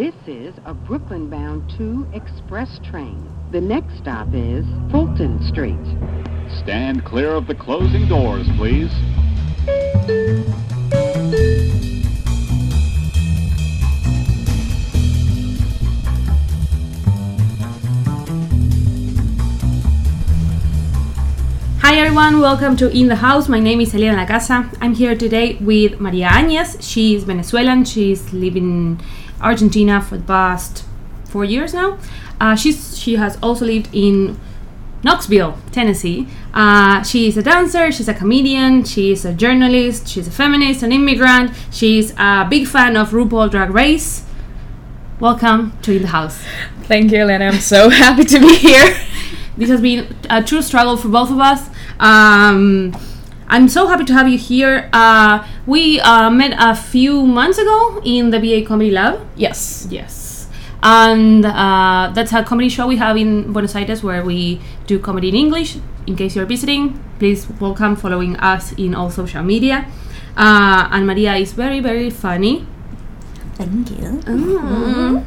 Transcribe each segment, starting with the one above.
This is a Brooklyn bound 2 express train. The next stop is Fulton Street. Stand clear of the closing doors, please. Hi everyone, welcome to In the House. My name is Elena La Casa. I'm here today with Maria Añez. She's Venezuelan. She's living in Argentina for the past four years now. Uh, she's she has also lived in Knoxville, Tennessee. Uh, she's a dancer. She's a comedian. She's a journalist. She's a feminist, an immigrant. She's a big fan of RuPaul Drag Race. Welcome to In the House. Thank you, Elena. I'm so happy to be here. This has been a true struggle for both of us. Um, I'm so happy to have you here. Uh, we uh, met a few months ago in the BA Comedy Lab. Yes. Yes. And uh, that's a comedy show we have in Buenos Aires where we do comedy in English. In case you're visiting, please welcome following us in all social media. Uh, and Maria is very, very funny. Thank you.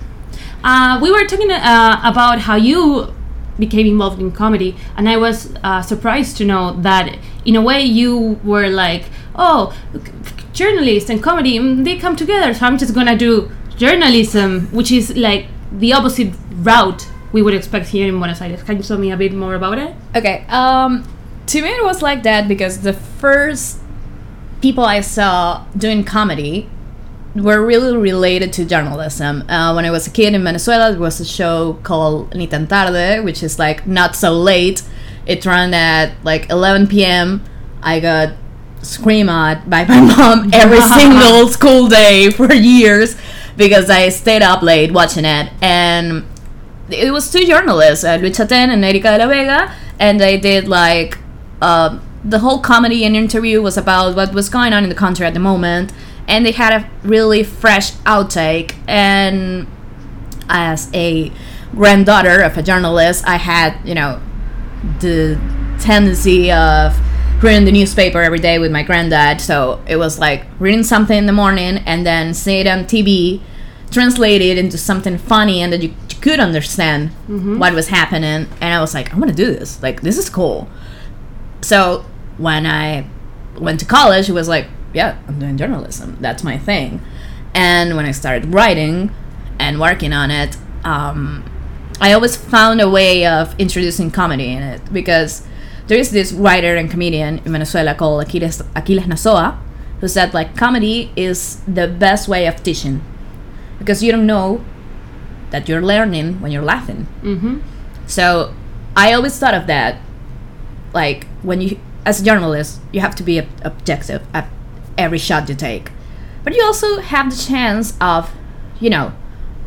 Uh, we were talking uh, about how you became involved in comedy, and I was uh, surprised to know that in a way you were like, oh, c- journalist and comedy, mm, they come together, so I'm just gonna do journalism, which is like the opposite route we would expect here in Buenos Aires. Can you tell me a bit more about it? Okay. Um, to me, it was like that because the first people I saw doing comedy were really related to journalism. Uh, when I was a kid in Venezuela, there was a show called Ni tan tarde, which is like not so late. It ran at like 11 p.m. I got screamed at by my mom every single school day for years because I stayed up late watching it. And it was two journalists, uh, Luis Chataing and Erika de la Vega, and they did like uh, the whole comedy and interview was about what was going on in the country at the moment, and they had a really fresh outtake. And as a granddaughter of a journalist, I had you know the tendency of reading the newspaper every day with my granddad. So it was like reading something in the morning and then see it on TV, translate it into something funny and that you, you could understand mm-hmm. what was happening. And I was like, I'm gonna do this. Like this is cool. So when I went to college, it was like, yeah, I'm doing journalism. That's my thing. And when I started writing and working on it, um, I always found a way of introducing comedy in it because there is this writer and comedian in Venezuela called Aquiles, Aquiles Nazoa who said like comedy is the best way of teaching because you don't know that you're learning when you're laughing. Mm-hmm. So I always thought of that like when you as a journalist you have to be ob- objective at every shot you take. But you also have the chance of you know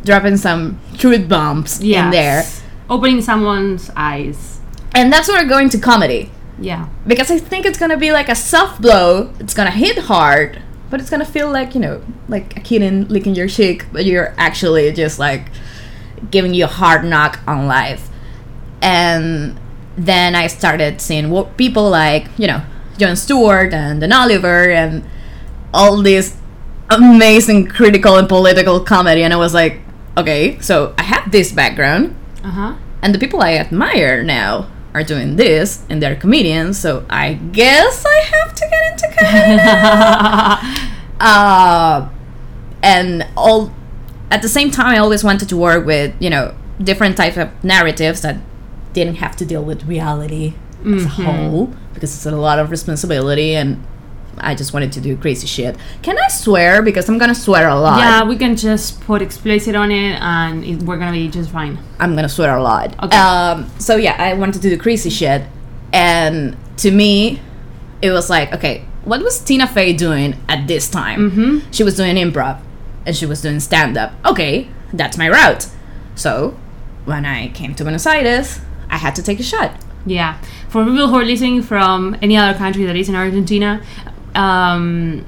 dropping some truth bombs in there. Opening someone's eyes. and that's where we're going to comedy. Yeah. because i think it's gonna be like a soft blow. It's gonna hit hard but it's gonna feel like you know like a kitten licking your cheek but you're actually just like giving you a hard knock on life. And then i started seeing what people like you know Jon Stewart and Dan Oliver and all this amazing critical and political comedy and i was like okay so i have this background Uh huh. and the people I admire now are doing this and they're comedians, so I guess I have to get into comedy. uh, and all at the same time, I always wanted to work with you know different types of narratives that didn't have to deal with reality as a whole because it's a lot of responsibility and. I just wanted to do crazy shit. Can I swear? Because I'm gonna swear a lot. Yeah, we can just put explicit on it and it, we're gonna be just fine. I'm gonna swear a lot. Okay. Um, so yeah, I wanted to do crazy shit, and to me, it was like, okay, what was Tina Fey doing at this time? Mm-hmm. She was doing improv, and she was doing stand up. Okay, that's my route. So when I came to Buenos Aires, I had to take a shot. Yeah. For people who are listening from any other country that is in Argentina, um,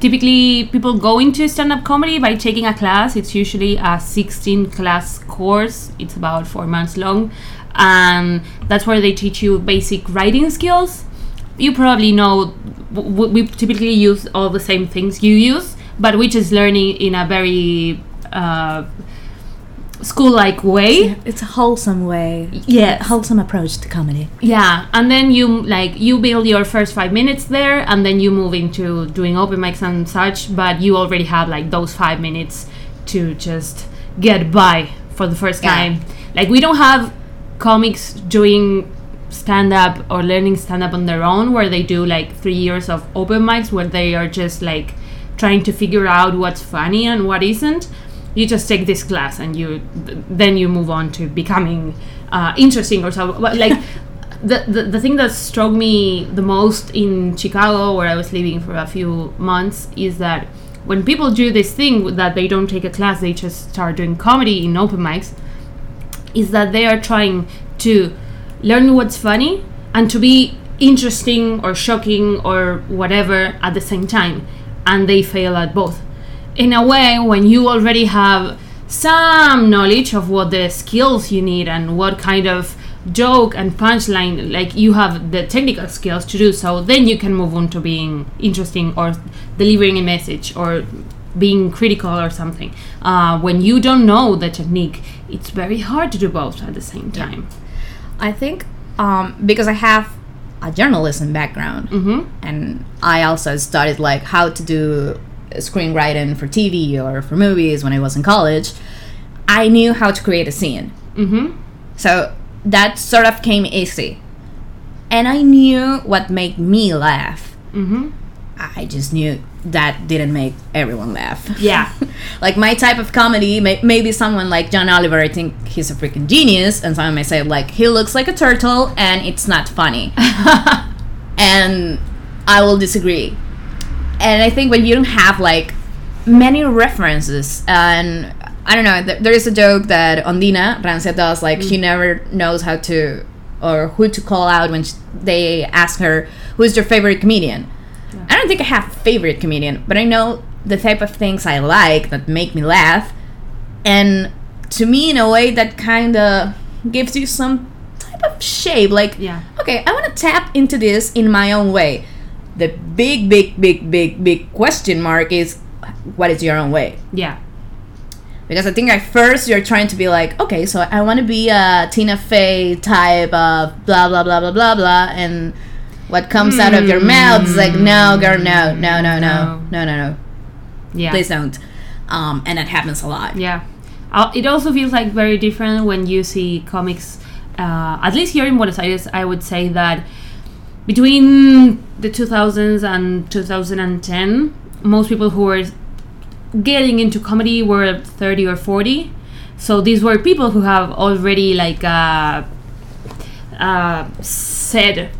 typically people go into stand-up comedy by taking a class. It's usually a 16 class course. It's about four months long, and that's where they teach you basic writing skills. You probably know we typically use all the same things you use, but we just learning in a very uh, school-like way. It's a wholesome way. yeah Wholesome approach to comedy. Yeah, and then you like you build your first five minutes there, and then you move into doing open mics and such. But you already have like those five minutes to just get by for the first Yeah. time. Like we don't have comics doing stand up or learning stand up on their own, where they do like three years of open mics, where they are just like trying to figure out what's funny and what isn't. You just take this class and you th- then you move on to becoming uh, interesting or something. But like the, the the thing that struck me the most in Chicago, where I was living for a few months, is that when people do this thing that they don't take a class, they just start doing comedy in open mics is that they are trying to learn what's funny and to be interesting or shocking or whatever at the same time and they fail at both in a way when you already have some knowledge of what the skills you need and what kind of joke and punchline like you have the technical skills to do so then you can move on to being interesting or delivering a message or being critical or something. Uh, when you don't know the technique it's very hard to do both at the same time. I think um, because I have a journalism background, mm-hmm. and I also studied like how to do screenwriting for TV or for movies when I was in college. I knew how to create a scene, Mm-hmm. so that sort of came easy, and I knew what made me laugh. Mm-hmm. I just knew that didn't make everyone laugh. Yeah. like my type of comedy, may- maybe someone like John Oliver, I think he's a freaking genius, and someone may say like he looks like a turtle and it's not funny, and I will disagree. And I think when you don't have like many references, and I don't know, th- there is a joke that Ondina Rancia does, like she mm. never knows how to or who to call out when sh- they ask her who's your favorite comedian. I don't think I have a favorite comedian, but I know the type of things I like that make me laugh. And to me, in a way, that kind of gives you some type of shape. Like, Yeah. okay, I want to tap into this in my own way. The big, big, big, big, big question mark is what is your own way? Yeah. Because I think at first you're trying to be like, okay, so I want to be a Tina Fey type of blah blah blah blah blah blah, and what comes out of your mouth is like, no, girl, no, no, no, no, No. no, no, no, Yeah. please don't. Um, and that happens a lot. Yeah. Uh, it also feels like very different when you see comics. Uh, at least here in Buenos Aires, I would say that between the 2000s and 2010, most people who were getting into comedy were 30 or 40. So these were people who have already like uh, uh, said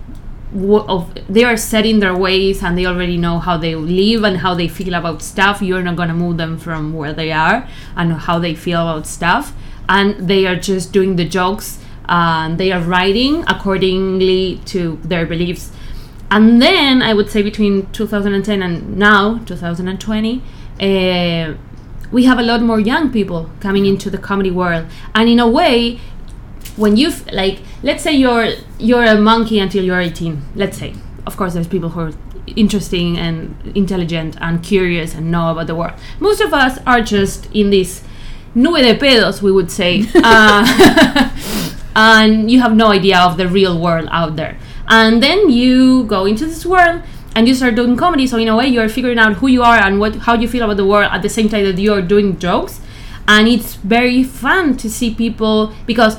of they are set in their ways and they already know how they live and how they feel about stuff you're not going to move them from where they are and how they feel about stuff and they are just doing the jokes and they are writing accordingly to their beliefs. And then i would say between 2010 and now 2020 uh, we have a lot more young people coming into the comedy world. And in a way when you have like let's say you're you're a monkey until you're 18 let's say. Of course there's people who are interesting and intelligent and curious and know about the world. Most of us are just in this nube de pedos we would say. Uh, and you have no idea of the real world out there and then you go into this world and you start doing comedy so in a way you're figuring out who you are and what how you feel about the world at the same time that you're doing jokes and it's very fun to see people because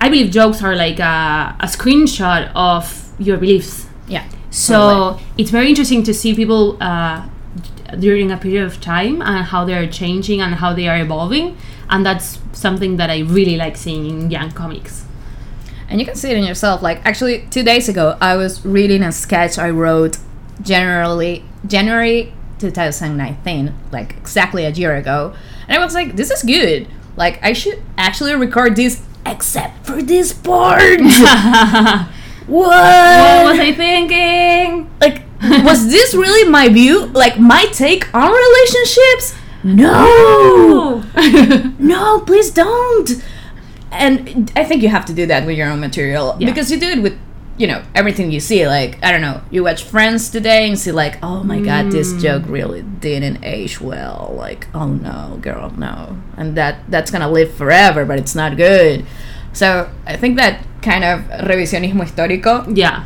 I believe jokes are like a, a screenshot of your beliefs. Yeah. So it's very interesting to see people uh, during a period of time and how they are changing and how they are evolving, and that's something that I really like seeing in young comics. And you can see it in yourself. Like actually, two days ago, I was reading a sketch I wrote generally January 2019, like exactly a year ago, and I was like, "This is good. Like I should actually record this, except for this part." what? What was I thinking? like was this really my view like my take on relationships no no please don't and i think you have to do that with your own material. Yeah. because you do it with you know everything you see. Like i don't know you watch friends today and see like oh my god this mm. joke really didn't age well. Like oh no girl no. And that that's gonna live forever but it's not good. So i think that kind of revisionismo histórico Yeah.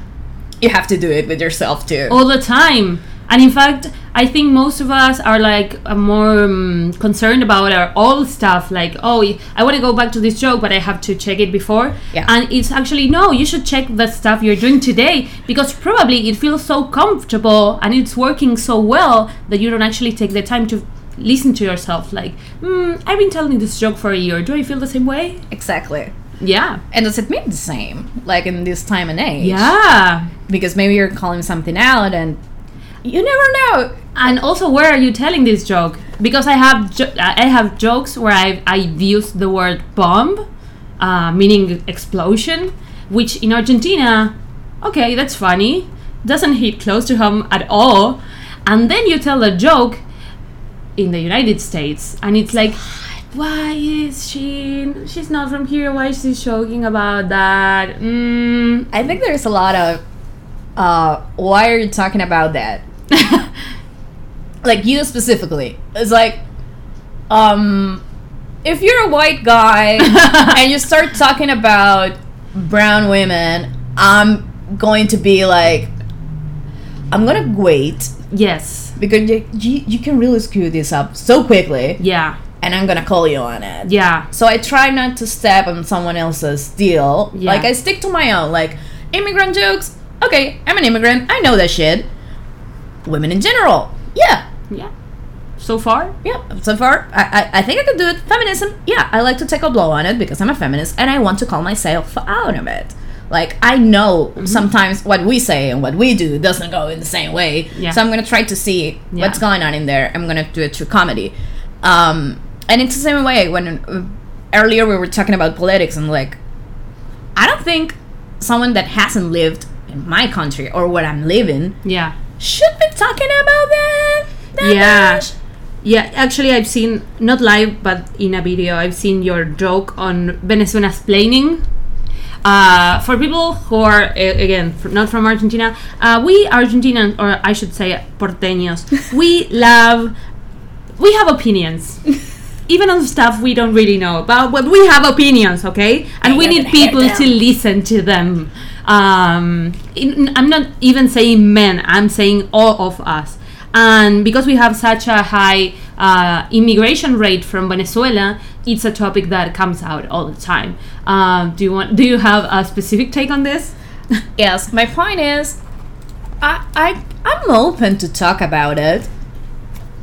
you have to do it with yourself too. All the time. And in fact, I think most of us are like uh, more um, concerned about our old stuff. Like, oh, I want to go back to this joke, but I have to check it before. Yeah. And it's actually no. You should check the stuff you're doing today because probably it feels so comfortable and it's working so well that you don't actually take the time to listen to yourself. Like, hmm, I've been telling this joke for a year. Do I feel the same way? exactly Yeah. and does it mean the same like in this time and age Yeah. because maybe you're calling something out and you never know And also, where are you telling this joke? Because I have jo- I have jokes where I've I've used the word bomb, uh, meaning explosion, which in Argentina, okay, that's funny, doesn't hit close to home at all. And then you tell a joke in the United States, and it's like, why is she? She's not from here. Why is she joking about that? Mm. I think there's a lot of uh why are you talking about that? like you specifically. It's like um if you're a white guy and you start talking about brown women, I'm going to be like I'm gonna wait yes. because you, you, you can really screw this up so quickly Yeah. and I'm gonna call you on it. Yeah. So I try not to step on someone else's deal. Yeah. Like I stick to my own. Like immigrant jokes. Okay, I'm an immigrant. I know that shit. Women in general. Yeah. Yeah. So far, Yeah. So far, I, I, I think I could do it. Feminism. Yeah. I like to take a blow on it because I'm a feminist and I want to call myself out of it. Like I know Mm-hmm. sometimes what we say and what we do doesn't go in the same way. Yeah. So I'm gonna try to see Yeah. what's going on in there. I'm gonna do it through comedy. Um, and it's the same way when uh, earlier we were talking about politics and like I don't think someone that hasn't lived in my country or where I'm living yeah. Should be talking about that. that Yeah. much. Yeah, actually, I've seen not live, but in a video, I've seen your joke on Venezuela's planning. Uh, for people who are again not from Argentina, uh, we Argentinians, or I should say porteños, we love, we have opinions, even on stuff we don't really know about, but we have opinions, okay, and we need people to listen to them. Um, I'm not even saying men; I'm saying all of us. And because we have such a high uh, immigration rate from Venezuela, it's a topic that comes out all the time. Um, do you want? Do you have a specific take on this? Yes, my point is, I, I I'm open to talk about it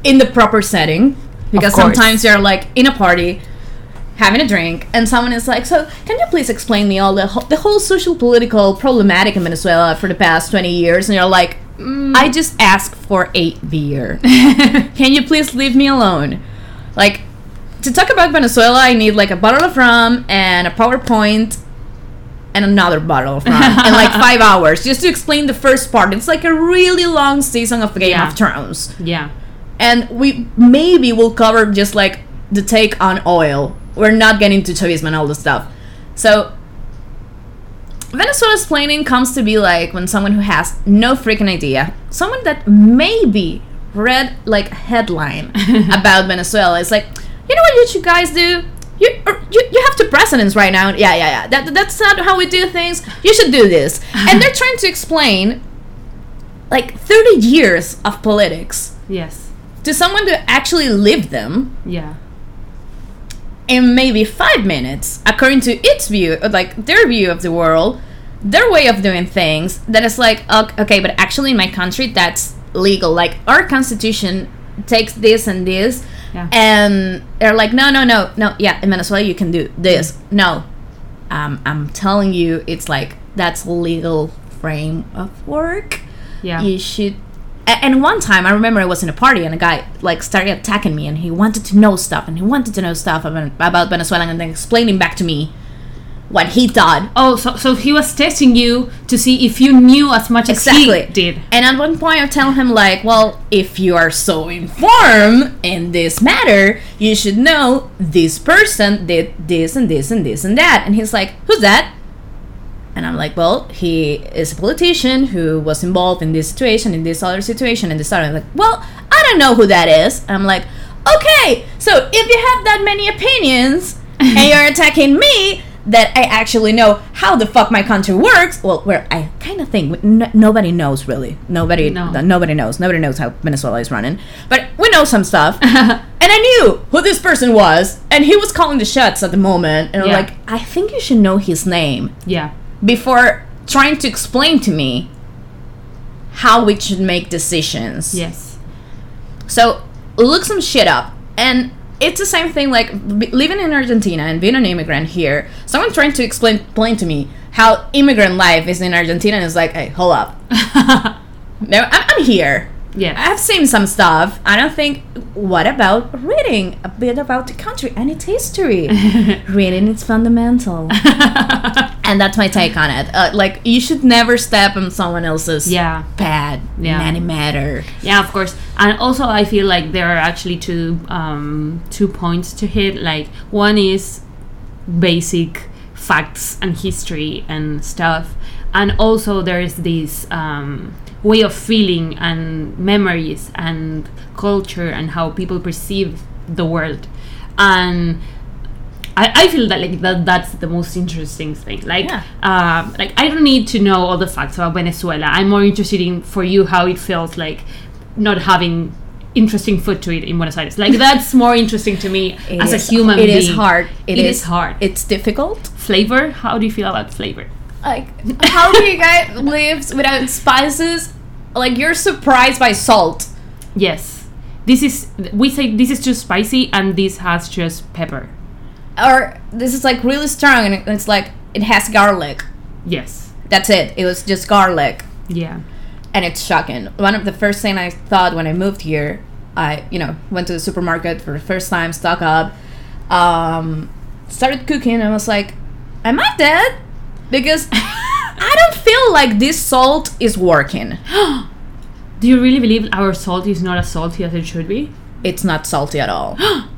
in the proper setting because sometimes you're like in a party having a drink and someone is like so can you please explain me all the whole, the whole social political problematic in venezuela for the past 20 years and you're like "Mm, i just asked for a beer can you please leave me alone like to talk about venezuela i need like a bottle of rum and a powerpoint and another bottle of rum in like five hours just to explain the first part it's like a really long season of game Yeah. of thrones Yeah. and we maybe will cover just like the take on oil. We're not getting to chavismo and all this stuff. So Venezuela's planning comes to be like when someone who has no freaking idea, someone that maybe read like a headline about Venezuela is like, you know what you should guys do? You, or you you have two presidents right now. Yeah, yeah, yeah. That, that's not how we do things. You should do this. and they're trying to explain like 30 years of politics Yes. to someone who actually lived them Yeah. In maybe five minutes, according to its view, like their view of the world, their way of doing things, that is like, ok- okay, but actually in my country, that's legal. Like, our constitution takes this and this, Yeah. and they're like, no, no, no, no, yeah, in Venezuela, you can do this. No, um, I'm telling you, it's like, that's legal frame of work Yeah. you should and one time i remember i was in a party and a guy like started attacking me and he wanted to know stuff and he wanted to know stuff about, venezuela and then explaining back to me what he thought. Oh, so so he was testing you to see if you knew as much as he did. and at one point i tell him like well if you are so informed in this matter you should know this person did this and this and this and that. And he's like who's that and i'm like, well, he is a politician who was involved in this situation, in this other situation, and this other. I'm Like, well, I don't know who that is. And I'm like, okay, so if you have that many opinions and you're attacking me, that I actually know how the fuck my country works. Well, where I kind of think n- nobody knows really. Nobody, No. nobody knows. Nobody knows how Venezuela is running. But we know some stuff. and I knew who this person was, and he was calling the shots at the moment. And I'm like, I think you should know his name Yeah. Before trying to explain to me how we should make decisions. Yes. So look some shit up, and it's the same thing. Like living in Argentina and being an immigrant here, someone trying to explain, explain to me how immigrant life is in Argentina is like, hey, hold up. No, I'm here. Yeah. I've seen some stuff. I don't think. What about reading a bit about the country and its history? reading is fundamental, and that's my take on it. Uh, like you should never step on someone else's Yeah. pad Yeah. in any matter. Yeah, of course. And also, I feel like there are actually two um, two points to hit. Like one is basic facts and history and stuff, and also there is this um, way of feeling and memories and culture and how people perceive the world, and. I, I feel that like that that's the most interesting thing. Like, Yeah. uh, like I don't need to know all the facts about Venezuela. I'm more interested in for you how it feels like not having interesting food to eat in Buenos Aires. Like that's more interesting to me It as is- a human It being. is hard. it is, hard. It's difficult. flavor. How do you feel about flavor? Like, how do you guys live without spices? Like, you're surprised by salt. Yes, this is we say this is too spicy and this has just pepper. Or this is like really strong and it's like it has garlic. Yes, That's it. It was just garlic. yeah, And it's shocking. One of the first thing I thought when I moved here, I, you know, went to the supermarket for the first time, stock up, um, started cooking, and I was like, Am I dead? Because I don't feel like this salt is working. Do you really believe our salt is not as salty as it should be? It's not salty at all.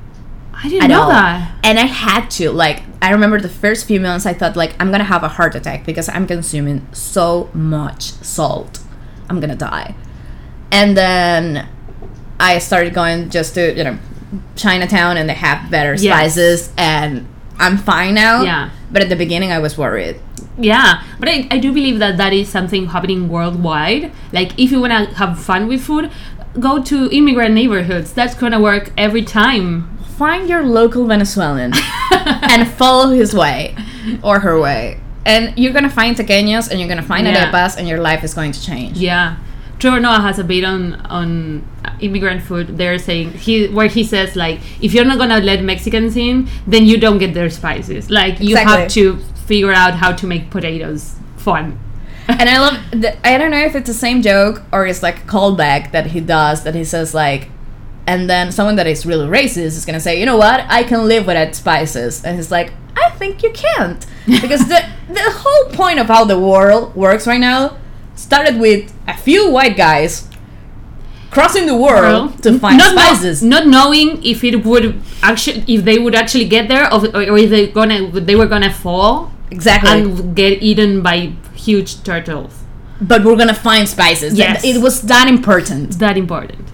I didn't know all. that. And I had to like I remember the first few months I thought like I'm gonna have a heart attack because I'm consuming so much salt. I'm gonna die. And then I started going just to, you know, Chinatown and they have better Yes. spices and I'm fine now. Yeah. But at the beginning I was worried. Yeah, but I, I do believe that that is something happening worldwide. Like, if you want to have fun with food, go to immigrant neighborhoods. That's gonna work every time. Find your local Venezuelan and follow his way or her way. And you're gonna find tequeños and you're gonna find Yeah. arepas and your life is going to change. Yeah. Trevor Noah has a bit on on immigrant food. They're saying he where he says like if you're not gonna let Mexicans in, then you don't get their spices. Like you have to figure out how to make potatoes fun. and I love. The, I don't know if it's the same joke or it's like a callback that he does that he says like, and then someone that is really racist is gonna say, you know what, I can live without spices, and he's like, I think you can't because the the whole point of how the world works right now started with a few white guys crossing the world to find not know- spices. not knowing if it would actually if they would actually get there or, or if they gonna they were gonna fall exactly. and get eaten by huge turtles. but we're gonna find spices. Yes. It was that important. That important.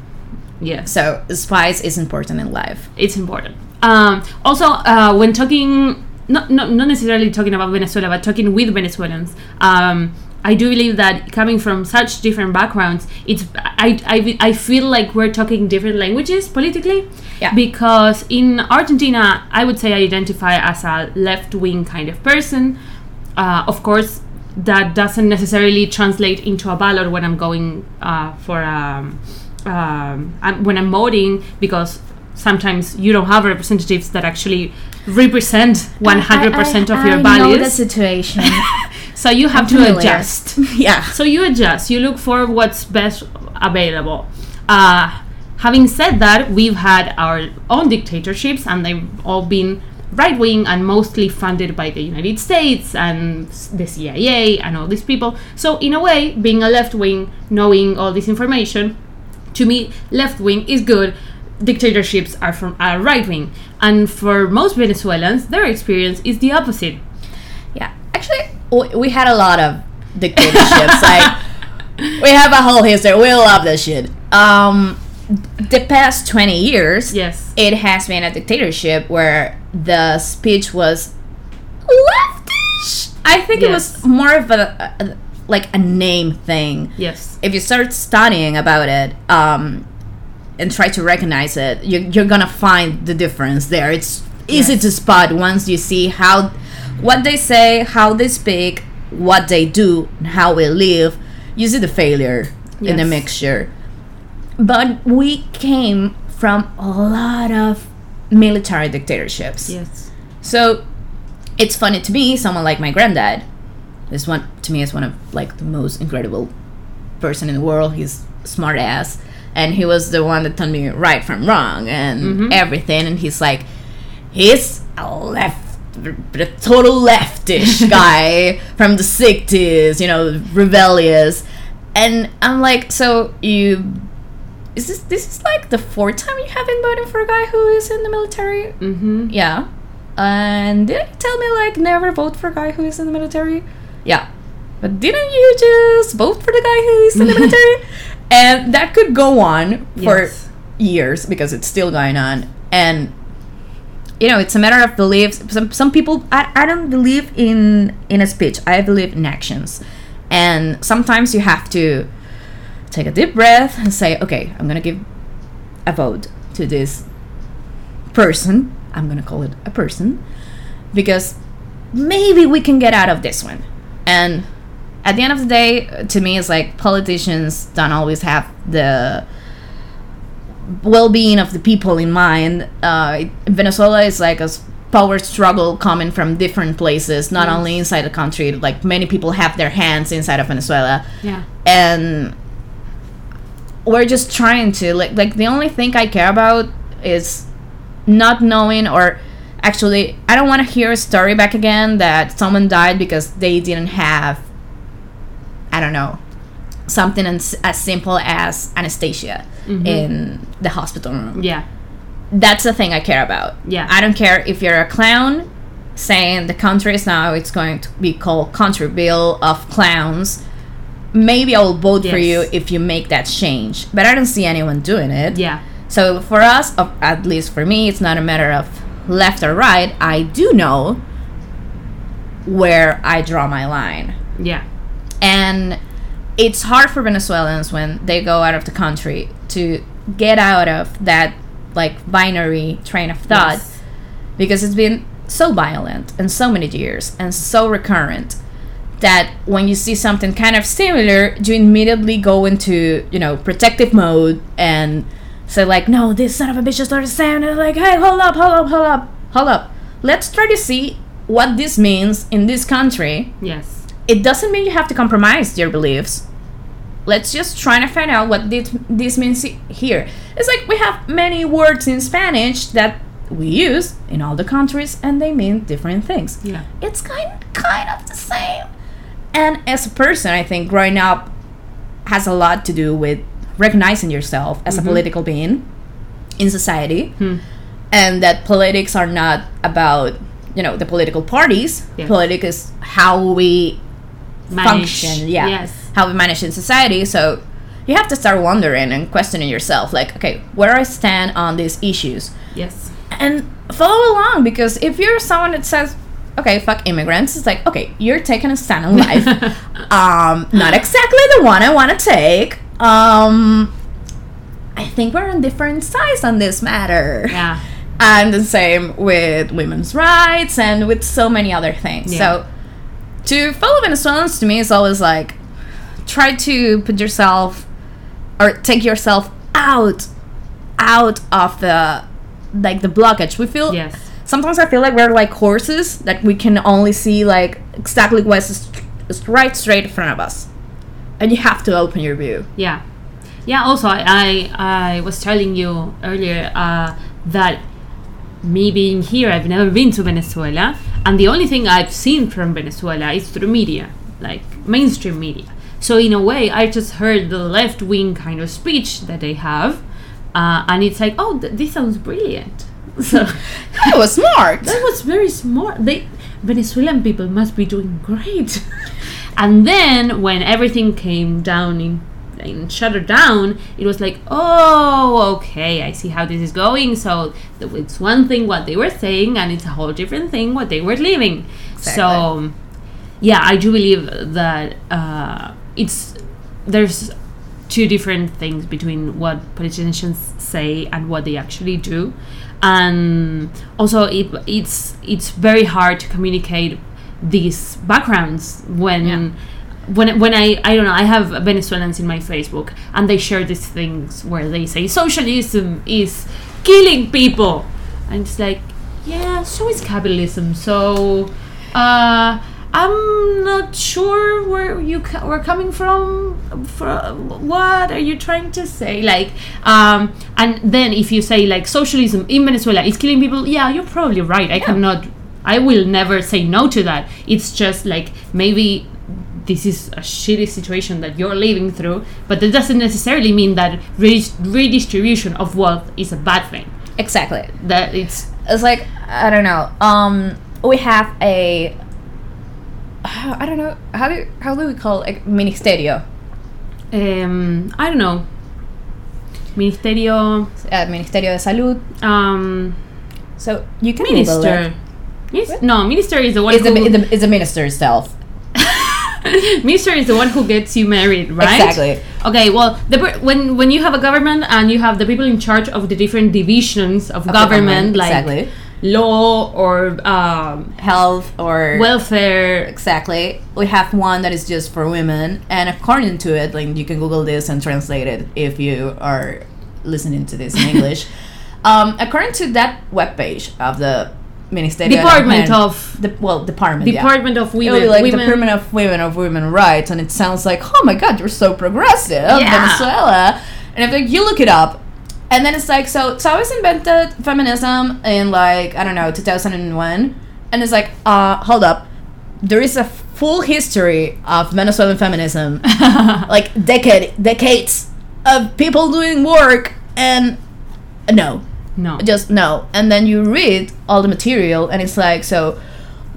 Yes. So spice is important in life. it's important. Um, also, uh, when talking, not, not not necessarily talking about Venezuela, but talking with Venezuelans, um, I do believe that coming from such different backgrounds, it's I, I, I feel like we're talking different languages politically. Yeah. Because in Argentina, I would say I identify as a left wing kind of person. Uh, of course, that doesn't necessarily translate into a ballot when I'm going uh, for um, um, I'm, when I'm voting because sometimes you don't have representatives that actually represent 100% of your values. Know the situation. so you have I'm to familiar. adjust. yeah. So you adjust. You look for what's best available. Uh, having said that, we've had our own dictatorships, and they've all been right wing and mostly funded by the United States and the CIA and all these people. So in a way, being a left wing, knowing all this information, to me, left wing is good. Dictatorships are from are right wing, and for most Venezuelans, their experience is the opposite. Yeah. Actually, we had a lot of dictatorships. like we have a whole history. We love this shit. Um, the past twenty years, Yes. it has been a dictatorship where the speech was leftish. I think it was more of a like a name thing. Yes. If you start studying about it um, and try to recognize it, you're, you're gonna find the difference there. It's easy Yes. to spot once you see how what they say, how they speak, what they do, and how we live. You see the failure in the mixture. But we came from a lot of military dictatorships. Yes. So it's funny to me, someone like my granddad is one to me is one of like the most incredible person in the world. He's smart ass. And he was the one that told me right from wrong and everything. And he's like he's a left a total leftish guy from the sixties, you know, rebellious. And I'm like, so you is this this is like the fourth time you have been voting for a guy who is in the military? Mm-hmm. Yeah. And didn't you tell me like never vote for a guy who is in the military? Yeah. But didn't you just vote for the guy who is in the military? And that could go on for Yes. years because it's still going on. And you know, it's a matter of beliefs. Some some people I, I don't believe in in a speech. I believe in actions. And sometimes you have to take a deep breath and say, okay, I'm gonna give a vote to this person. I'm gonna call it a person because maybe we can get out of this one. And at the end of the day, to me, it's like politicians don't always have the well-being of the people in mind. Uh, Venezuela is like a power struggle coming from different places, not only inside the country. Like many people have their hands inside of Venezuela Yeah. and we're just trying to like like the only thing I care about is not knowing or actually I don't want to hear a story back again that someone died because they didn't have I don't know something as, as simple as anesthesia mm-hmm. in the hospital room Yeah. that's the thing I care about. Yeah. I don't care if you're a clown saying the country is now it's going to be called country bill of clowns. Maybe I will vote for you if you make that change. But I don't see anyone doing it. Yeah. So for us, at least for me, it's not a matter of left or right. I do know where I draw my line Yeah. and it's hard for Venezuelans when they go out of the country to get out of that like binary train of thought Yes. because it's been so violent and so many years and so recurrent that when you see something kind of similar you immediately go into you know protective mode and say like no this son of a bitch just started saying it like hey hold up hold up hold up hold up let's try to see what this means in this country Yes. it doesn't mean you have to compromise your beliefs. Let's just try to find out what this, this means here. It's like we have many words in Spanish that we use in all the countries and they mean different things. Yeah. It's kind kind of the same. And as a person, I think growing up has a lot to do with recognizing yourself as a political being in society and that politics are not about you know the political parties Yes. politics is how we Manage. function yeah Yes. how we manage in society so you have to start wondering and questioning yourself like okay where do i stand on these issues Yes. and follow along because if you're someone that says okay fuck immigrants it's like okay you're taking a stand on life um not exactly the one i want to take um i think we're on different sides on this matter Yeah. and the same with women's rights and with so many other things. Yeah. So to follow Venezuelans to me is always like try to put yourself or take yourself out out of the like the blockage. We feel Yes. sometimes I feel like we're like horses that we can only see like exactly what's right straight in front of us. And you have to open your view. Yeah, yeah. Also, I I, I was telling you earlier uh, that me being here, I've never been to Venezuela, and the only thing I've seen from Venezuela is through media, like mainstream media. So in a way, I just heard the left wing kind of speech that they have, uh, and it's like, oh, th- this sounds brilliant. So That was smart. that was very smart. They Venezuelan people must be doing great. and then when everything came down in and shut down, it was like, oh, okay, I see how this is going. So it's one thing what they were saying, and it's a whole different thing what they were living. So, yeah, I do believe that uh, it's there's two different things between what politicians say and what they actually do, and also it, it's it's very hard to communicate these backgrounds when. Yeah. When, when I I don't know I have Venezuelans in my Facebook and they share these things where they say socialism is killing people and it's like yeah so is capitalism so uh I'm not sure where you ca- were coming from. For what are you trying to say? Like, um, and then if you say like socialism in Venezuela is killing people, yeah, you're probably right. I cannot, I will never say no to that. It's just like maybe this is a shitty situation that you're living through, but that doesn't necessarily mean that re- redistribution of wealth is a bad thing. Exactly. That it's It's like I don't know. Um, we have a I don't know how do how do we call it? Like, ministerio? um, I don't know. Ministerio, Uh, ministerio de Salud. um, So you can minister. No, minister is the one It's the, who the, it's the minister itself. minister is the one who gets you married, right? Exactly. Okay, well, the when when you have a government and you have the people in charge of the different divisions of, the government, government, like exactly. law or um, Health or welfare, Exactly. We have one that is just for women, and according to it, like you can Google this and translate it if you are listening to this in English. um, according to that webpage of the La Department of- the well department yeah. Department of It would Women, be like women Department of Women of Women Rights, and it sounds like, oh my god, you're so progressive, Yeah. Venezuela. And if like you look it up, and then it's like, so Chavez invented feminism in like I don't know 2001, and it's like, uh, hold up, there is a full history of Venezuelan feminism, like decade decades of people doing work, and no, no, just no. And then you read all the material, and it's like, so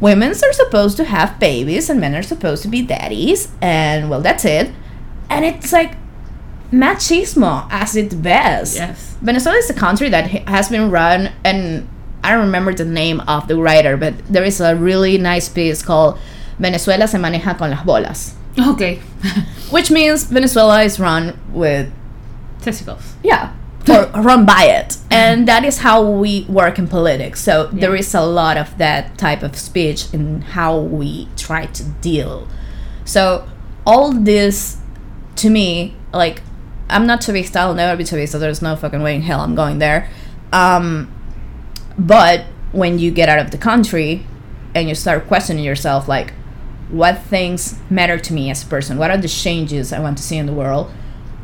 women are supposed to have babies, and men are supposed to be daddies, and well, that's it. And it's like machismo as its best. yes, Venezuela is a country that has been run, and I don't remember the name of the writer, but there is a really nice piece called Venezuela se maneja con las bolas, okay, which means Venezuela is run with testicles. yeah run by it. And that is how we work in politics. So there Yeah. is a lot of that type of speech in how we try to deal. So all this to me like i'm not chavista i'll never be chavista there's no fucking way in hell i'm going there. Um but when you get out of the country and you start questioning yourself like what things matter to me as a person? What are the changes i want to see in the world?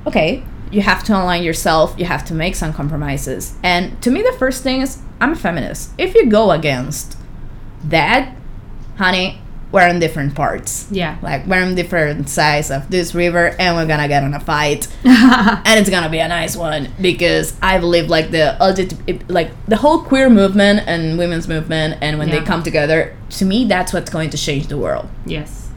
Okay you have to align yourself you have to make some compromises. And to me the first thing is i'm a feminist. If you go against that honey we're in different parts. Yeah, like we're on different sides of this river and we're gonna get in a fight. And it's gonna be a nice one because I believe like the LGBT, like the whole queer movement and women's movement and when Yeah. they come together to me that's what's going to change the world. Yes.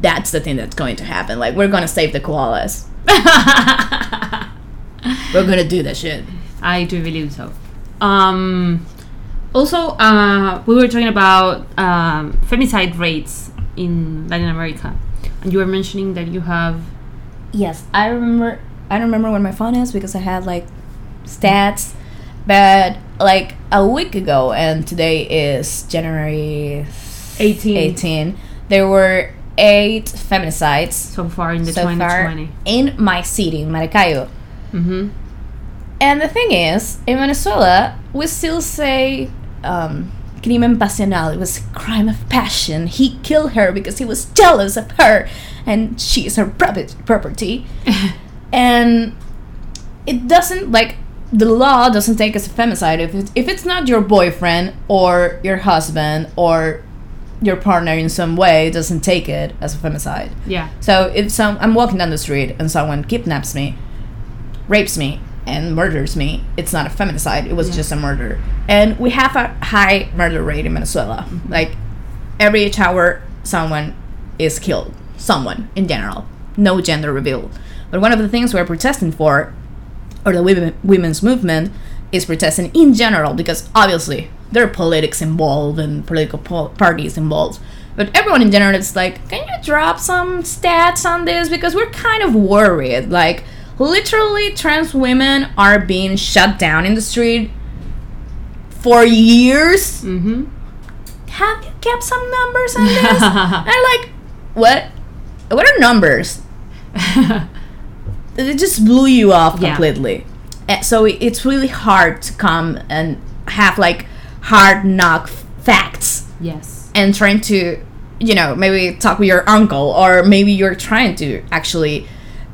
that's the thing that's going to happen. Like we're gonna save the koalas we're gonna do that shit. I do believe so. Um, also, uh, we were talking about um, femicide rates in Latin America, and you were mentioning that you have yes I remember I don't remember when my phone is because I had like stats but like a week ago and today is January 18 18 there were eight feminicides so far in the so far 2020. in my city in Maracaibo. Mm-hmm. and the thing is in Venezuela we still say um crimen pasional it was a crime of passion. He killed her because he was jealous of her and she is her property property. And it doesn't like the law doesn't take as a femicide. If it, if it's not your boyfriend or your husband or your partner in some way doesn't take it as a femicide Yeah. so if some i'm walking down the street and someone kidnaps me rapes me and murders me it's not a feminicide it was Yeah. just a murder and we have a high murder rate in venezuela mm-hmm. like every each hour someone is killed. Someone in general. No gender reveal. But one of the things we're protesting for, or the women, women's movement, is protesting in general because obviously there are politics involved and political po- parties involved. But everyone in general is like, can you drop some stats on this? Because we're kind of worried. Like, literally, trans women are being shut down in the street for years. Mm-hmm. Have you kept some numbers on this? and I'm like, what? What are numbers? it just blew you off Yeah. completely. Uh, So it's really hard to come and have like hard knock facts Yes. and trying to, you know, maybe talk with your uncle or maybe you're trying to actually,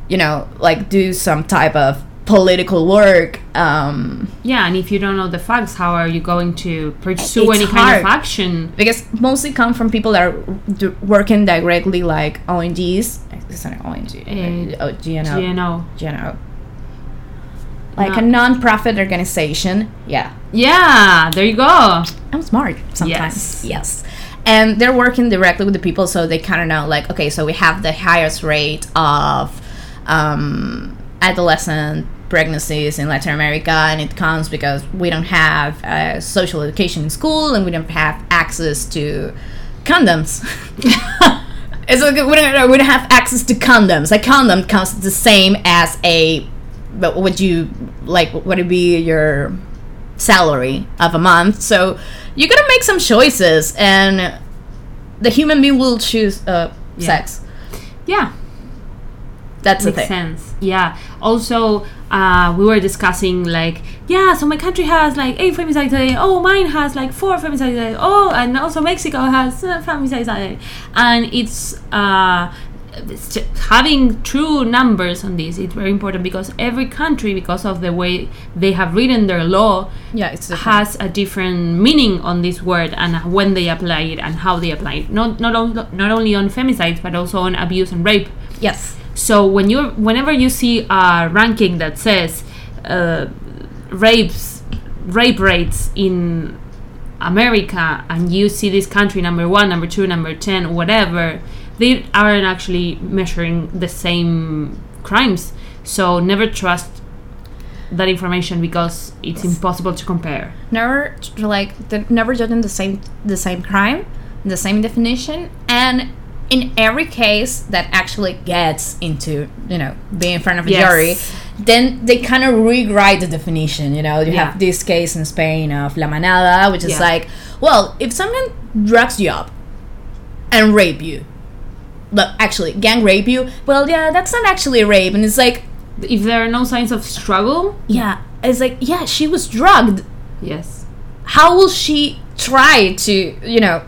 you know, like do some type of political work. Um, Yeah, and if you don't know the facts, how are you going to pursue any kind of action? because mostly come from people that are d- working directly like ONGs. It's not ONG. Uh, oh, GNO. GNO. GNO. Like a No. non-profit organization. Yeah. Yeah, there you go. I'm smart sometimes. Yes. Yes. And they're working directly with the people, so they kind of know, like, okay, so we have the highest rate of um, adolescent pregnancies in Latin America, and it comes because we don't have uh, social education in school, and we don't have access to condoms. it's like we don't, we don't have access to condoms. A condom costs the same as a, but would you like? What would it be your salary of a month. So you gotta make some choices, and the human being will choose uh, Yeah. sex. Yeah, That's the makes thing. sense. Yeah. Also, uh, we were discussing like, yeah, so my country has like eight femicides a day. Oh, mine has like four femicides a day. Oh, and also Mexico has uh, femicides a day. And it's uh, having true numbers on this. It's very important because every country, because of the way they have written their law, Yeah, has a different meaning on this word and when they apply it and how they apply it. Not not only not only on femicides but also on abuse and rape. yes. So when you whenever you see a ranking that says uh, rapes rape rates in America and you see this country number one, number two, number ten, whatever, they aren't actually measuring the same crimes. So never trust that information because it's impossible to compare. Never like the, never judging the same the same crime, the same definition, and in every case that actually gets into you know being in front of a Yes. jury, then they kind of rewrite the definition. You know, you Yeah. have this case in Spain of La Manada, which is Yeah. like, well, if someone drugs you up and rape you, actually gang rape you, well, yeah, that's not actually a rape, and it's like, If there are no signs of struggle, yeah, it's like, yeah, she was drugged. yes. how will she try to you know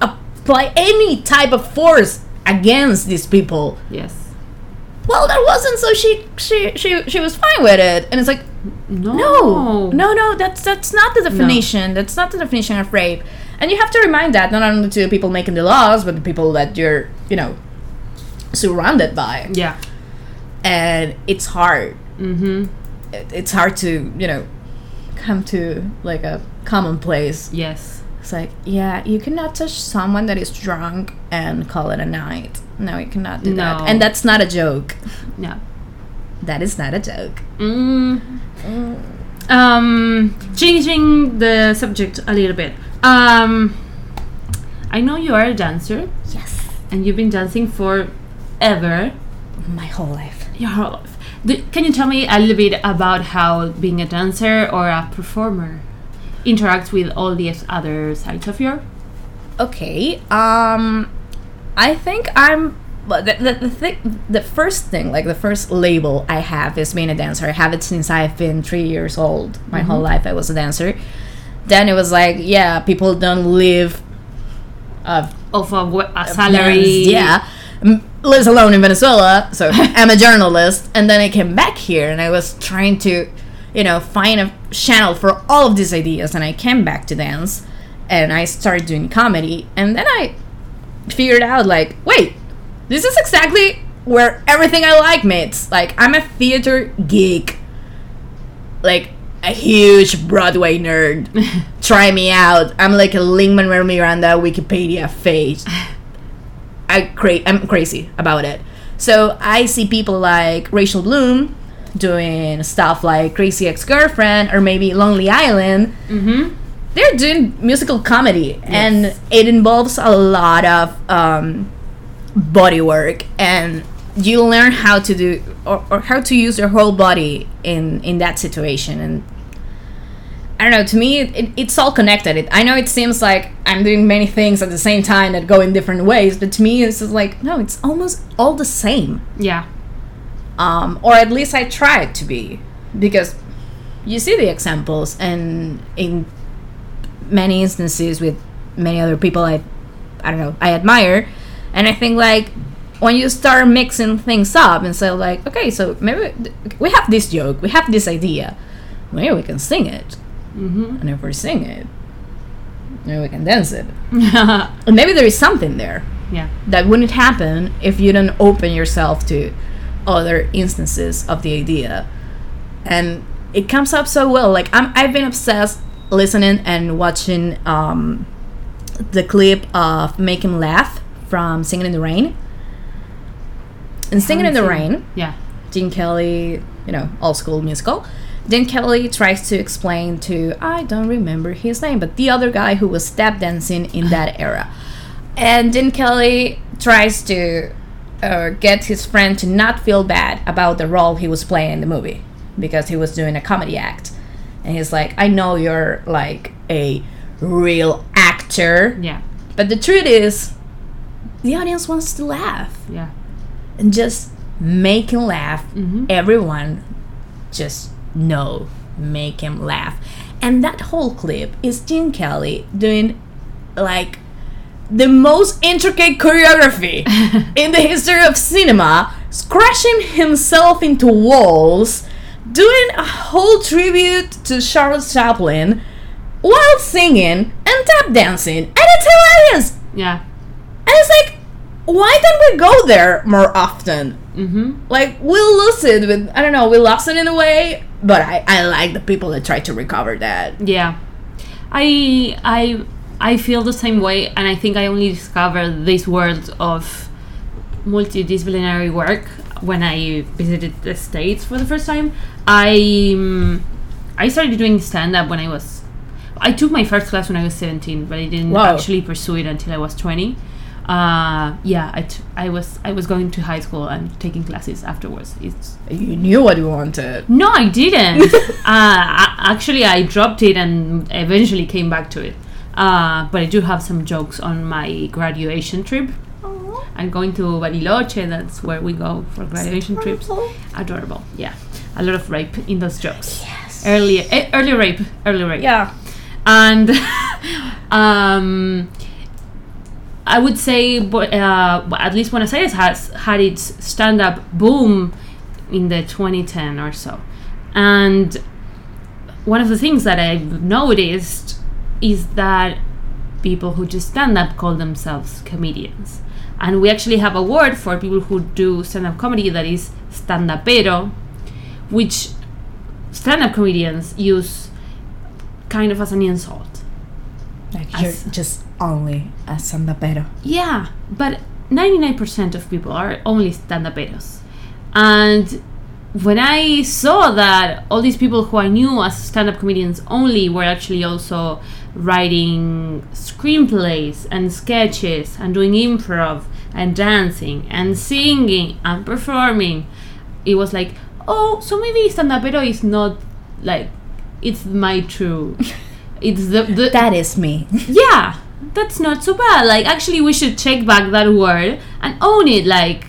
apply any type of force against these people Yes. well that wasn't so she she she, she was fine with it and it's like No. no no no that's that's not the definition that's not the definition of rape and you have to remind that not only to the people making the laws but the people that you're you know surrounded by Yeah. and it's hard Mm-hmm. It- it's hard to you know come to like a common place Yes. It's like, yeah, you cannot touch someone that is drunk and call it a night. No, you cannot do that. No. And that's not a joke. No. That is not a joke. Mm. Um, changing the subject a little bit. Um, I know you are a dancer Yes. and you've been dancing for ever, My whole life. your whole life. Do, can you tell me a little bit about how being a dancer or a performer interacts with all these other sides of your? Okay. Um, I think I'm. Well, the, the, the, thing, the first thing, like the first label I have is being a dancer. I have it since I've been three years old. My whole life I was a dancer. Then it was like, yeah, people don't live of Of a, a salary? Yeah. Lives alone in Venezuela, so I'm a journalist. And then I came back here and I was trying to, you know, find a channel for all of these ideas. And I came back to dance and I started doing comedy. And then I figured out, like, wait, this is exactly where everything I like meets. Like, I'm a theater geek. Like, a huge Broadway nerd. Try me out. I'm like a Lin Manuel Miranda Wikipedia face. I cra- I'm crazy about it. So I see people like Rachel Bloom doing stuff like Crazy Ex Girlfriend or maybe Lonely Island. Mm-hmm. They're doing musical comedy, and it involves a lot of um, body work, and you learn how to do or, or how to use your whole body in in that situation. And I don't know. To me, it, it, it's all connected. It, I know it seems like I'm doing many things at the same time that go in different ways, but to me, it's just like no, it's almost all the same Yeah. um, or at least I try it to be, because you see the examples, and in many instances with many other people I, I don't know, I admire, and I think like when you start mixing things up and say like, okay, so maybe we have this joke, we have this idea, maybe we can sing it, Mm-hmm. and if we sing it, maybe we can dance it, and maybe there is something there yeah. that wouldn't happen if you don't open yourself to other instances of the idea and it comes up so well like I'm, i've been obsessed listening and watching um, the clip of make him laugh from singing in the rain and singing in the rain Yeah. Gene Kelly, you know, old school musical. Gene Kelly tries to explain to I don't remember his name, but the other guy who was step dancing in that era. And Gene Kelly tries to uh, get his friend to not feel bad about the role he was playing in the movie because he was doing a comedy act. And he's like, I know you're like a real actor, Yeah. but the truth is, the audience wants to laugh Yeah. and just him laugh. Mhm. Everyone just know, make him laugh. And that whole clip is Gene Kelly doing like the most intricate choreography in the history of cinema, scratching himself into walls, doing a whole tribute to Charles Chaplin while singing and tap dancing. And it's hilarious. Yeah. And it's like, why don't we go there more often? Mm-hmm. Like we lose it with I don't know, we lost it in a way, but I, I like the people that try to recover that. Yeah. I I I feel the same way and I think I only discovered this world of multidisciplinary work when I visited the States for the first time. I um, I started doing stand up when I was I took my first class when I was 17, but I didn't actually pursue it until I was 20. Uh, yeah, I, t- I was I was going to high school and taking classes afterwards. It's You knew what you wanted. no, I didn't. uh, a- actually, I dropped it and eventually came back to it. Uh, but I do have some jokes on my graduation trip. I'm going to Bariloche. That's where we go for graduation trips. Adorable. Yeah, a lot of rape in those jokes. Yes. Early, eh, early rape, early rape Yeah. and um, I would say, uh, at least Buenos Aires has had its stand-up boom in the 2010 or so, and one of the things that I've noticed is that people who do stand-up call themselves comedians, and we actually have a word for people who do stand-up comedy that is stand-upero, which stand-up comedians use kind of as an insult. Like you're just only a stand-upero. Yeah, but 99% of people are only stand-uperos. And when I saw that all these people who I knew as stand-up comedians only were actually also writing screenplays and sketches and doing improv and dancing and singing and performing, it was like, oh, so maybe stand-upero is not like it's my true. It's the, the That is me. yeah that's not so bad. Like actually we should take back that word and own it. Like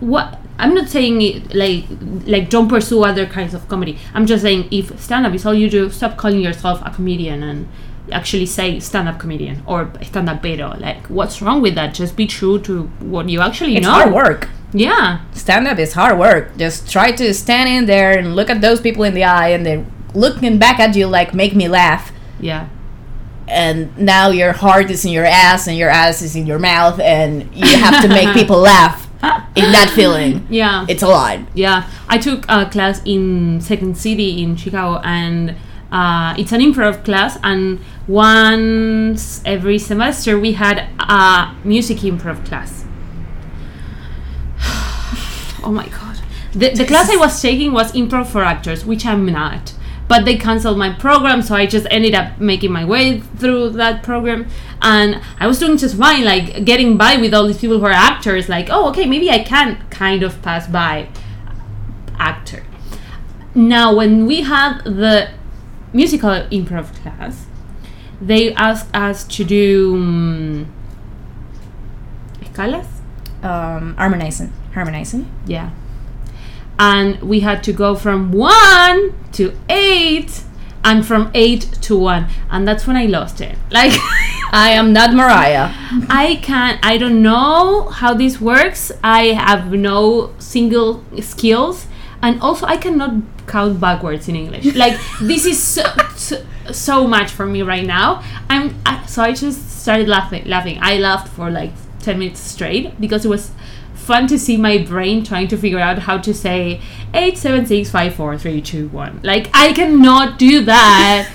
what i'm not saying it like like don't pursue other kinds of comedy. I'm just saying if stand-up is all you do stop calling yourself a comedian and actually say stand-up comedian or stand-up beta like what's wrong with that? Just be true to what you actually It's know. It's hard work. yeah. Stand up is hard work. Just try to stand in there and look at those people in the eye and they're looking back at you like make me laugh. yeah and now your heart is in your ass and your ass is in your mouth and you have to make people laugh in that feeling. Yeah. It's a lot. Yeah, I took a class in Second City in Chicago, and uh, it's an improv class. And once every semester, we had a music improv class. oh my god! The, the class I was taking was improv for actors, which I'm not. But they canceled my program, so I just ended up making my way through that program. And I was doing just fine, like getting by with all these people who are actors. Like, oh, okay, maybe I can kind of pass by actor. Now, when we had the musical improv class, they asked us to do um, escalas. Um, harmonizing. Harmonizing. Yeah. And we had to go from one to eight and from eight to one. And that's when I lost it. Like, I am not Mariah. I can't, I don't know how this works. I have no single skills. And also, I cannot count backwards in English. Like, this is so, so, so much for me right now. I'm, I, so I just started laughing, laughing. I laughed for like 10 minutes straight because it was fun to see my brain trying to figure out how to say eight seven six five four three two one. Like I cannot do that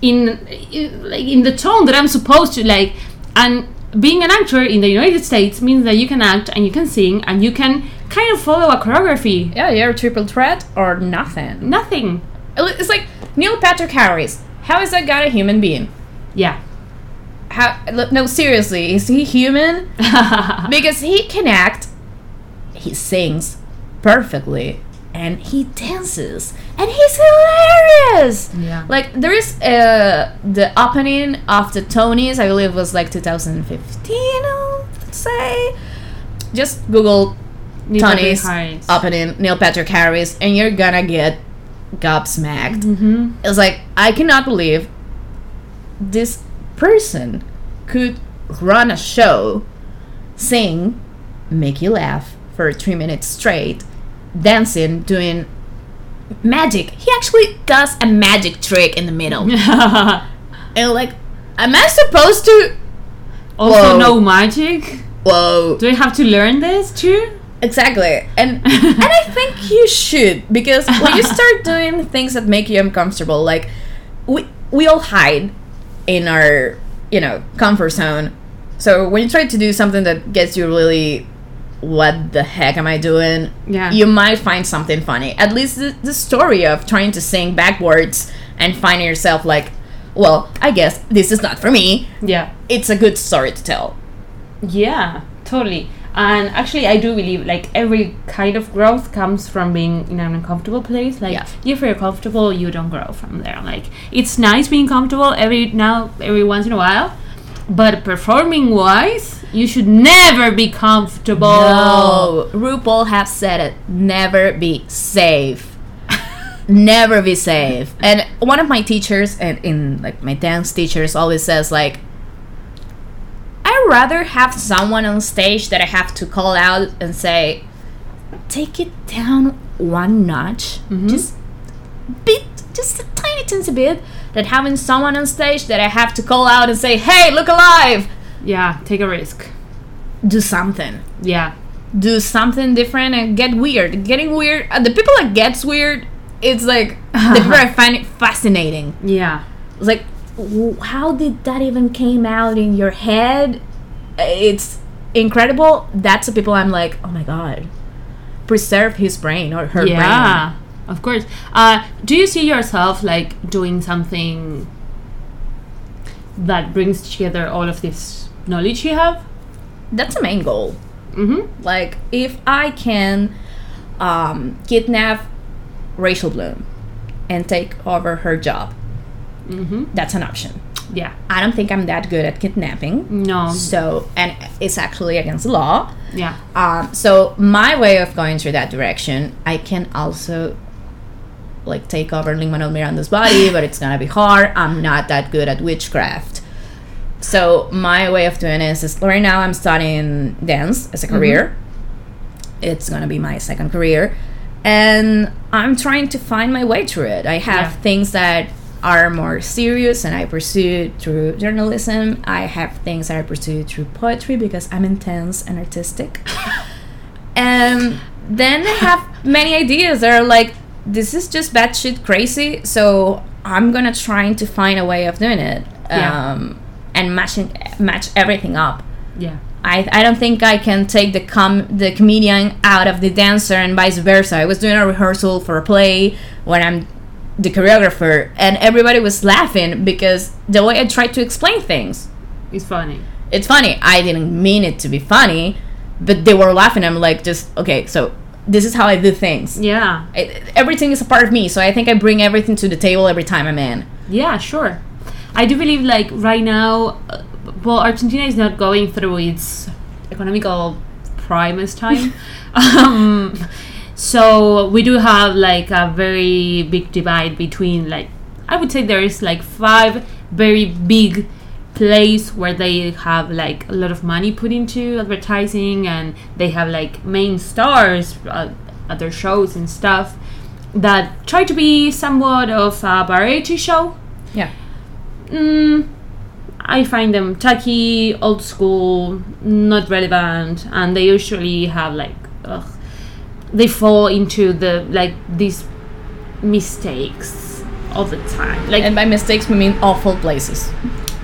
in, in like in the tone that I'm supposed to like. And being an actor in the United States means that you can act and you can sing and you can kind of follow a choreography. Yeah, you're a triple threat or nothing. Nothing. It's like Neil Patrick Harris. How is that guy a human being? Yeah. How? No, seriously, is he human? because he can act, he sings perfectly, and he dances, and he's hilarious. Yeah. Like there is uh, the opening of the Tonys, I believe was like 2015. I'll say. Just Google Neil Tony's opening Neil Patrick Harris, and you're gonna get gobsmacked. Mhm. It's like I cannot believe this person could run a show, sing, make you laugh for three minutes straight, dancing, doing magic. He actually does a magic trick in the middle, and like, am I supposed to? also, Whoa. no magic. Whoa! Do I have to learn this too? Exactly. And and I think you should because when you start doing things that make you uncomfortable, like we we all hide in our, you know, comfort zone. So when you try to do something that gets you really what the heck am I doing? Yeah. You might find something funny. At least the, the story of trying to sing backwards and finding yourself like, well, I guess this is not for me. Yeah. It's a good story to tell. Yeah, totally. And actually, I do believe like every kind of growth comes from being in an uncomfortable place. Like Yeah. if you're comfortable, you don't grow from there. Like it's nice being comfortable every now every once in a while, but performing wise, you should never be comfortable. No, RuPaul have said it. Never be safe. Never be safe. And one of my teachers, and in like my dance teachers, always says like, I rather have someone on stage that I have to call out and say, take it down one notch, mm-hmm. just bit, just a tiny teensy bit, than having someone on stage that I have to call out and say, hey, look alive, Yeah, take a risk. do something. Yeah. do something different and get weird. Getting weird. Uh, the people that gets weird, it's like the people I find it fascinating. Yeah. It's like, w- how did that even came out in your head? It's incredible. That's the people I'm like, oh my god, preserve his brain or her brain. yeah. Of course. Uh, do you see yourself like doing something that brings together all of this knowledge you have? That's the main goal. Mm-hmm. Like, if I can um, kidnap Rachel Bloom and take over her job, Mm-hmm. that's an option. Yeah. I don't think I'm that good at kidnapping. No. So, and it's actually against the law. Yeah. Um, so my way of going through that direction, I can also like take over Lin Manuel Miranda's body, but it's gonna be hard. I'm not that good at witchcraft. So my way of doing this is right now I'm studying dance as a career. It's gonna be my second career, and I'm trying to find my way through it. I have Yeah. things that are more serious and I pursue through journalism. I have things that I pursue through poetry because I'm intense and artistic. and then I have many ideas. that are like, this is just batshit crazy, so I'm gonna try to find a way of doing it, Yeah. um, and matching match everything up. Yeah. I, I don't think I can take the com the comedian out of the dancer and vice versa. I was doing a rehearsal for a play when I'm the choreographer, and everybody was laughing because the way I tried to explain things. It's funny. It's funny. I didn't mean it to be funny, but they were laughing. I'm like, just okay. So this is how I do things. Yeah. It, everything is a part of me, so I think I bring everything to the table every time I'm in. Yeah, sure. I do believe like right now, uh, well, Argentina is not going through its economical primest time. um, so we do have like a very big divide between like I would say there is like five very big plays where they have like a lot of money put into advertising and they have like main stars uh, at their shows and stuff that try to be somewhat of a variety show Yeah. Mm, I find them tacky, old school, not relevant, and they usually have like, ugh, they fall into the like these mistakes all the time. Like, And by mistakes, we mean awful places,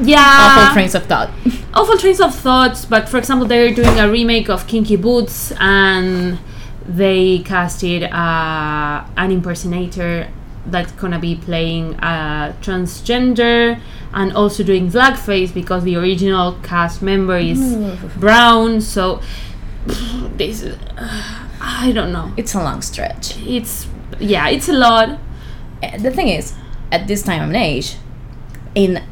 yeah, awful trains of thought. awful trains of thoughts. But for example, they're doing a remake of Kinky Boots, and they casted uh, an impersonator that's gonna be playing a transgender and also doing blackface because the original cast member is mm. brown. So this, is- I don't know. It's a long stretch. It's yeah, it's a lot. Uh, The thing is, at this time of age, in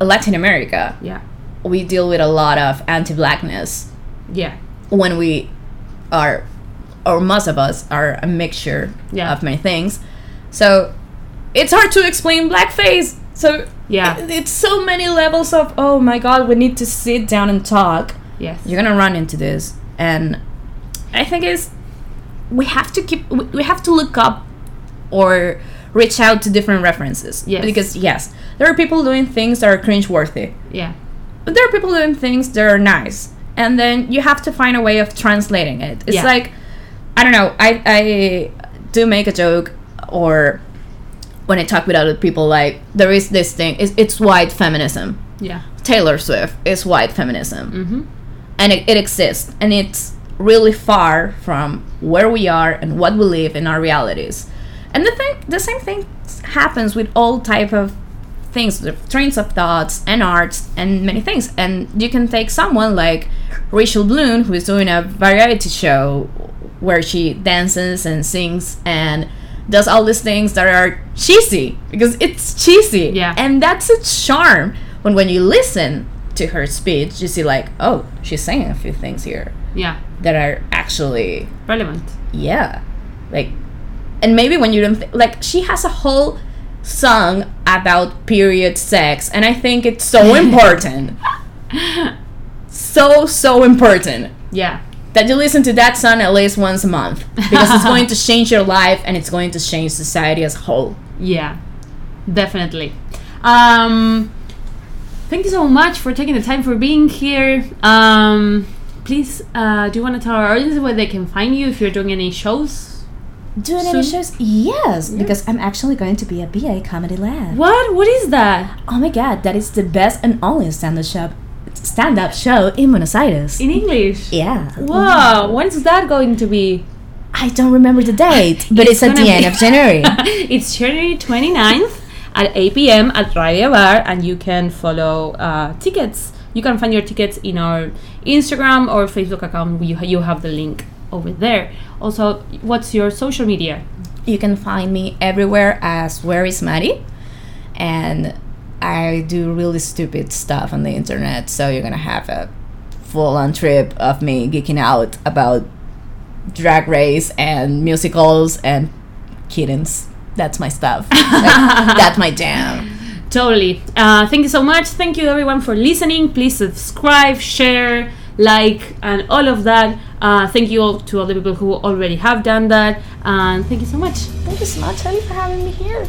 Latin America, Yeah, we deal with a lot of anti-blackness yeah, when we are, or most of us are a mixture Yeah. of many things. So it's hard to explain blackface. So Yeah. it- it's so many levels of oh my god, we need to sit down and talk. yes, You're gonna run into this, and I think it's we have to keep we we have to look up or reach out to different references. Yes. Because yes, there are people doing things that are cringe-worthy. yeah, But there are people doing things that are nice, and then you have to find a way of translating it. It's Yeah. like I don't know. I I do make a joke, or when I talk with other people, like there is this thing. It's, it's white feminism. yeah. Taylor Swift is white feminism, Mm-hmm. and it, it exists, and it's really far from where we are and what we live in our realities. And the thing, the same thing happens with all type of things, the trains of thoughts and arts and many things. And you can take someone like Rachel Bloom, who is doing a variety show where she dances and sings and does all these things that are cheesy because it's cheesy. Yeah. And that's its charm. When when you listen to her speech, you see like, oh, she's saying a few things here Yeah, that are actually relevant. yeah like and maybe when you don't th- like she has a whole song about period sex and i think it's so important so so important Yeah, that you listen to that song at least once a month because it's going to change your life and it's going to change society as a whole yeah, definitely. Um, thank you so much for taking the time for being here. Um, please, uh, do you want to tell our audience where they can find you if you're doing any shows? doing any shows yes because i'm actually going to be a ba comedy lab What? What is that? oh my god that is the best and only stand-up show stand-up show in buenos aires In English? yeah Wow, when's that going to be? I don't remember the date, but It's it's, at the end of January. it's January 29th at 8 p.m. at Radio Bar, and you can follow uh, tickets. You can find your tickets in our Instagram or Facebook account. You, you have the link over there. Also, what's your social media? you can find me everywhere as Where is Maddie, and I do really stupid stuff on the internet. So you're gonna have a full-on trip of me geeking out about drag race and musicals and kittens. That's my stuff. Like, that's my jam. Totally. Uh, thank you so much. Thank you everyone for listening. Please subscribe, share, like, and all of that. Uh, thank you all to all the people who already have done that. And thank you so much. Thank you so much, Ellie, for having me here.